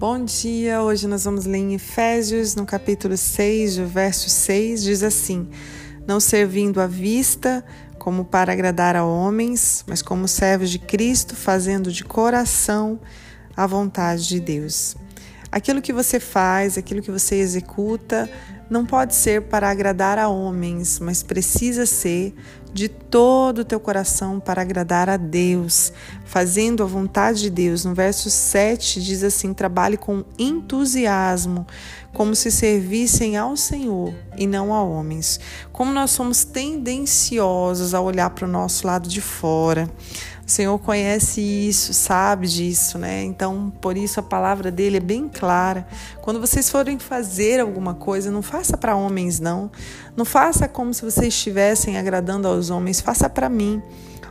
Bom dia, hoje nós vamos ler em Efésios, no capítulo 6, do verso 6, diz assim: Não servindo à vista, como para agradar a homens, mas como servos de Cristo, fazendo de coração a vontade de Deus. Aquilo que você faz, aquilo que você executa, não pode ser para agradar a homens, mas precisa ser de todo o teu coração para agradar a Deus, fazendo a vontade de Deus. No verso 7 diz assim: trabalhe com entusiasmo, como se servissem ao Senhor e não a homens. Como nós somos tendenciosos a olhar para o nosso lado de fora, o Senhor conhece isso, sabe disso, né? Então, por isso a palavra dele é bem clara. Quando vocês forem fazer alguma coisa, não faça para homens, não. Não faça como se vocês estivessem agradando aos homens, faça para mim.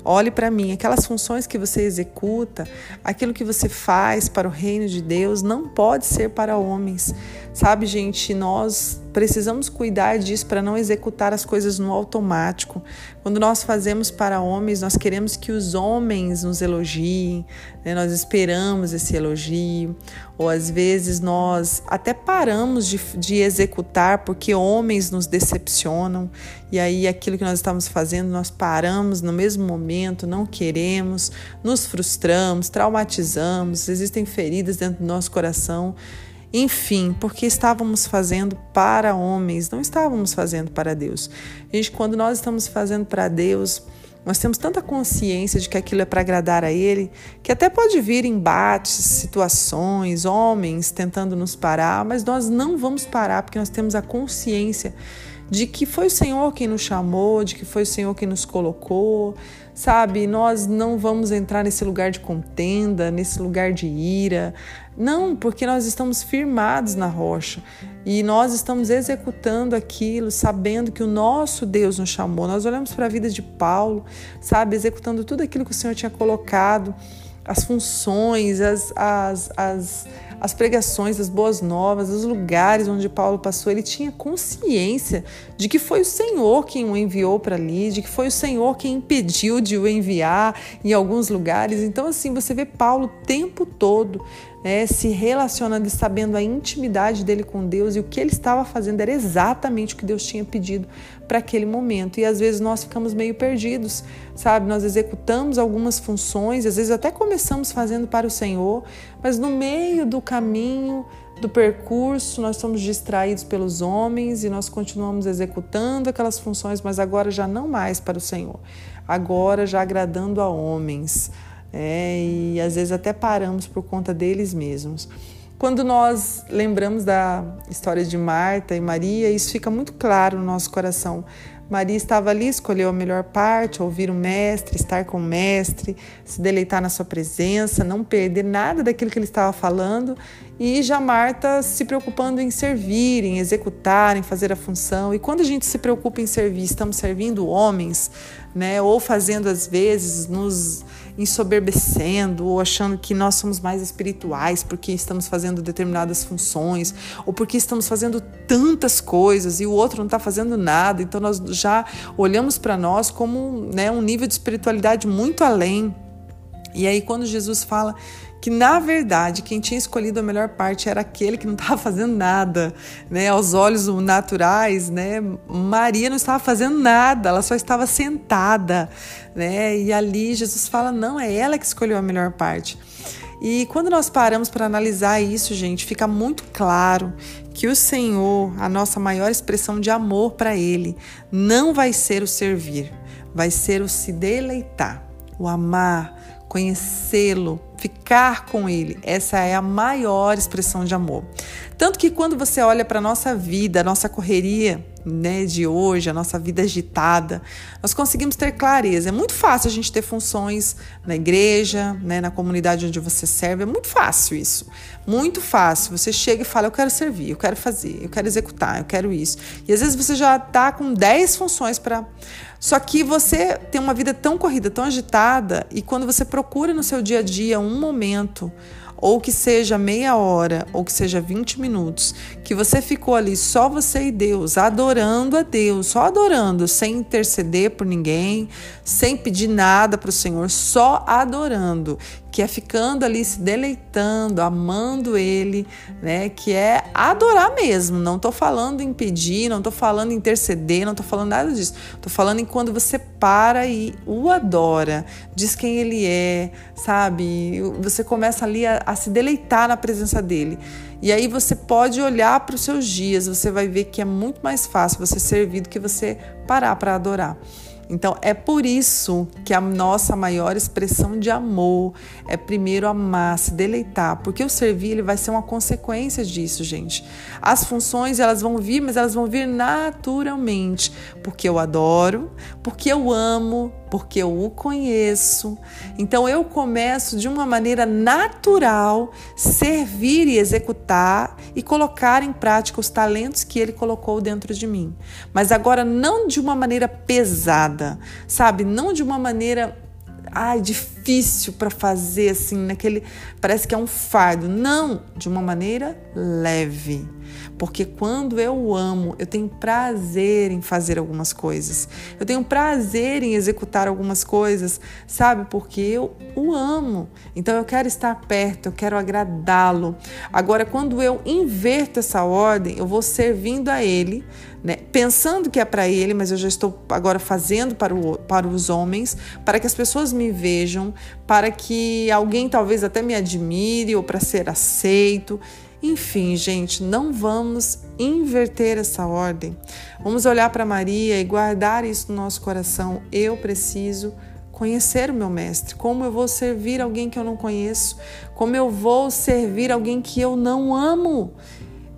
Olhe para mim, aquelas funções que você executa, aquilo que você faz para o reino de Deus, não pode ser para homens. Sabe, gente, nós precisamos cuidar disso para não executar as coisas no automático. Quando nós fazemos para homens, nós queremos que os homens nos elogiem, né? nós esperamos esse elogio, ou às vezes nós até paramos de, de executar porque homens nos decepcionam, e aí aquilo que nós estamos fazendo nós paramos no mesmo momento, não queremos, nos frustramos, traumatizamos, existem feridas dentro do nosso coração. Enfim, porque estávamos fazendo para homens, não estávamos fazendo para Deus. Gente, quando nós estamos fazendo para Deus, nós temos tanta consciência de que aquilo é para agradar a Ele, que até pode vir embates, situações, homens tentando nos parar, mas nós não vamos parar porque nós temos a consciência de que foi o Senhor quem nos chamou, de que foi o Senhor quem nos colocou, sabe? Nós não vamos entrar nesse lugar de contenda, nesse lugar de ira. Não, porque nós estamos firmados na rocha e nós estamos executando aquilo, sabendo que o nosso Deus nos chamou. Nós olhamos para a vida de Paulo, sabe? Executando tudo aquilo que o Senhor tinha colocado, as funções, as, as, as as pregações, as boas novas, os lugares onde Paulo passou, ele tinha consciência de que foi o Senhor quem o enviou para ali, de que foi o Senhor quem impediu de o enviar em alguns lugares. Então, assim, você vê Paulo o tempo todo né, se relacionando e sabendo a intimidade dele com Deus e o que ele estava fazendo era exatamente o que Deus tinha pedido para aquele momento. E às vezes nós ficamos meio perdidos, sabe? Nós executamos algumas funções, às vezes até começamos fazendo para o Senhor, mas no meio do caminho, do percurso, nós somos distraídos pelos homens e nós continuamos executando aquelas funções, mas agora já não mais para o Senhor, agora já agradando a homens é, e às vezes até paramos por conta deles mesmos. Quando nós lembramos da história de Marta e Maria, isso fica muito claro no nosso coração. Maria estava ali, escolheu a melhor parte, ouvir o mestre, estar com o mestre, se deleitar na sua presença, não perder nada daquilo que ele estava falando. E já Marta se preocupando em servir, em executar, em fazer a função. E quando a gente se preocupa em servir, estamos servindo homens, né? Ou fazendo às vezes nos ensoberbecendo ou achando que nós somos mais espirituais porque estamos fazendo determinadas funções ou porque estamos fazendo tantas coisas e o outro não está fazendo nada. Então nós já olhamos para nós como né, um nível de espiritualidade muito além. E aí quando Jesus fala que na verdade quem tinha escolhido a melhor parte era aquele que não estava fazendo nada, né? Aos olhos naturais, né? Maria não estava fazendo nada, ela só estava sentada, né? E ali Jesus fala: "Não, é ela que escolheu a melhor parte". E quando nós paramos para analisar isso, gente, fica muito claro que o Senhor, a nossa maior expressão de amor para ele, não vai ser o servir, vai ser o se deleitar, o amar, conhecê-lo, ficar com ele. Essa é a maior expressão de amor. Tanto que quando você olha para a nossa vida, a nossa correria né, de hoje, a nossa vida agitada, nós conseguimos ter clareza. É muito fácil a gente ter funções na igreja, né, na comunidade onde você serve. É muito fácil isso. Muito fácil. Você chega e fala: Eu quero servir, eu quero fazer, eu quero executar, eu quero isso. E às vezes você já está com 10 funções para. Só que você tem uma vida tão corrida, tão agitada, e quando você procura no seu dia a dia um momento ou que seja meia hora, ou que seja 20 minutos, que você ficou ali só você e Deus, adorando a Deus, só adorando, sem interceder por ninguém, sem pedir nada para o Senhor, só adorando, que é ficando ali se deleitando, amando Ele, né? Que é adorar mesmo. Não estou falando em pedir, não estou falando em interceder, não estou falando nada disso. Estou falando em quando você para e o adora, diz quem Ele é, sabe? Você começa ali a, a se deleitar na presença dele. E aí você pode olhar para os seus dias, você vai ver que é muito mais fácil você servir do que você parar para adorar. Então é por isso que a nossa maior expressão de amor é primeiro amar, se deleitar, porque o servir ele vai ser uma consequência disso, gente. As funções elas vão vir, mas elas vão vir naturalmente, porque eu adoro, porque eu amo, porque eu o conheço. Então eu começo de uma maneira natural servir e executar e colocar em prática os talentos que ele colocou dentro de mim. Mas agora não de uma maneira pesada, sabe? Não de uma maneira ai, difícil para fazer assim, naquele parece que é um fardo. Não, de uma maneira leve. Porque quando eu amo, eu tenho prazer em fazer algumas coisas. Eu tenho prazer em executar algumas coisas, sabe? Porque eu o amo. Então eu quero estar perto, eu quero agradá-lo. Agora, quando eu inverto essa ordem, eu vou servindo a ele, né? pensando que é para ele, mas eu já estou agora fazendo para, o, para os homens, para que as pessoas me vejam, para que alguém talvez até me admire ou para ser aceito. Enfim, gente, não vamos inverter essa ordem. Vamos olhar para Maria e guardar isso no nosso coração. Eu preciso conhecer o meu mestre. Como eu vou servir alguém que eu não conheço? Como eu vou servir alguém que eu não amo?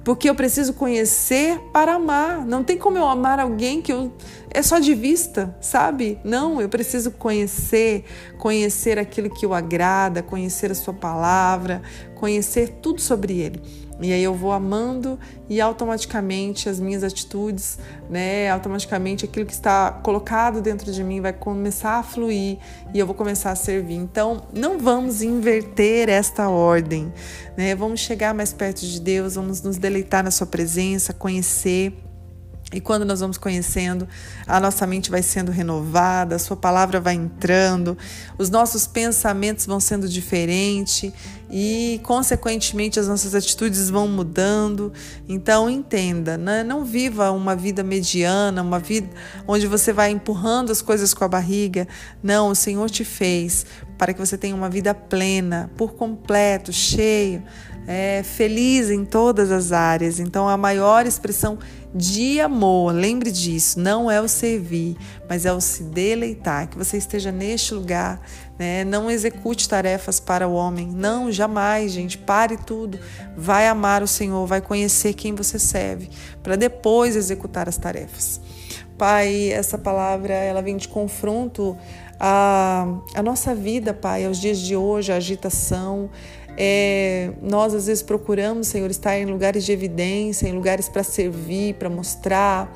Porque eu preciso conhecer para amar. Não tem como eu amar alguém que eu é só de vista, sabe? Não, eu preciso conhecer, conhecer aquilo que o agrada, conhecer a sua palavra, conhecer tudo sobre ele. E aí eu vou amando e automaticamente as minhas atitudes, né, automaticamente aquilo que está colocado dentro de mim vai começar a fluir e eu vou começar a servir. Então, não vamos inverter esta ordem, né? Vamos chegar mais perto de Deus, vamos nos deleitar na sua presença, conhecer e quando nós vamos conhecendo, a nossa mente vai sendo renovada, a sua palavra vai entrando, os nossos pensamentos vão sendo diferentes e, consequentemente, as nossas atitudes vão mudando. Então, entenda, né? não viva uma vida mediana, uma vida onde você vai empurrando as coisas com a barriga. Não, o Senhor te fez para que você tenha uma vida plena, por completo, cheio, é, feliz em todas as áreas. Então, a maior expressão de amor, lembre disso, não é o servir, mas é o se deleitar. Que você esteja neste lugar, né? não execute tarefas para o homem, não, jamais, gente, pare tudo. Vai amar o Senhor, vai conhecer quem você serve, para depois executar as tarefas. Pai, essa palavra ela vem de confronto à nossa vida, Pai, aos dias de hoje, a agitação, é, nós às vezes procuramos, Senhor, estar em lugares de evidência, em lugares para servir, para mostrar,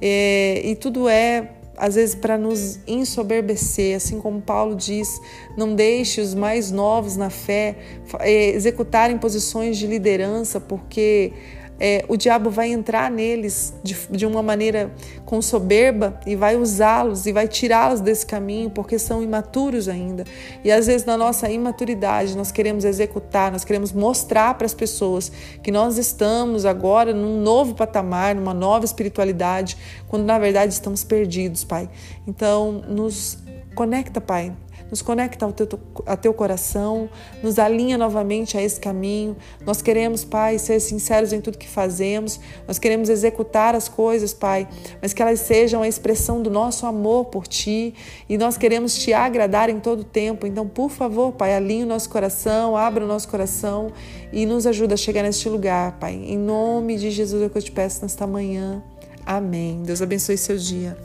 é, e tudo é às vezes para nos ensoberbecer, assim como Paulo diz, não deixe os mais novos na fé é, executarem posições de liderança, porque é, o diabo vai entrar neles de, de uma maneira com soberba e vai usá-los e vai tirá-los desse caminho porque são imaturos ainda. E às vezes, na nossa imaturidade, nós queremos executar, nós queremos mostrar para as pessoas que nós estamos agora num novo patamar, numa nova espiritualidade, quando na verdade estamos perdidos, Pai. Então, nos conecta, Pai, nos conecta ao teu, ao teu coração, nos alinha novamente a esse caminho. Nós queremos, Pai, ser sinceros em tudo que fazemos, nós queremos executar as coisas, Pai, mas que elas sejam a expressão do nosso amor por Ti e nós queremos Te agradar em todo o tempo. Então, por favor, Pai, alinhe o nosso coração, abra o nosso coração e nos ajuda a chegar neste lugar, Pai. Em nome de Jesus é o que eu te peço nesta manhã. Amém. Deus abençoe seu dia.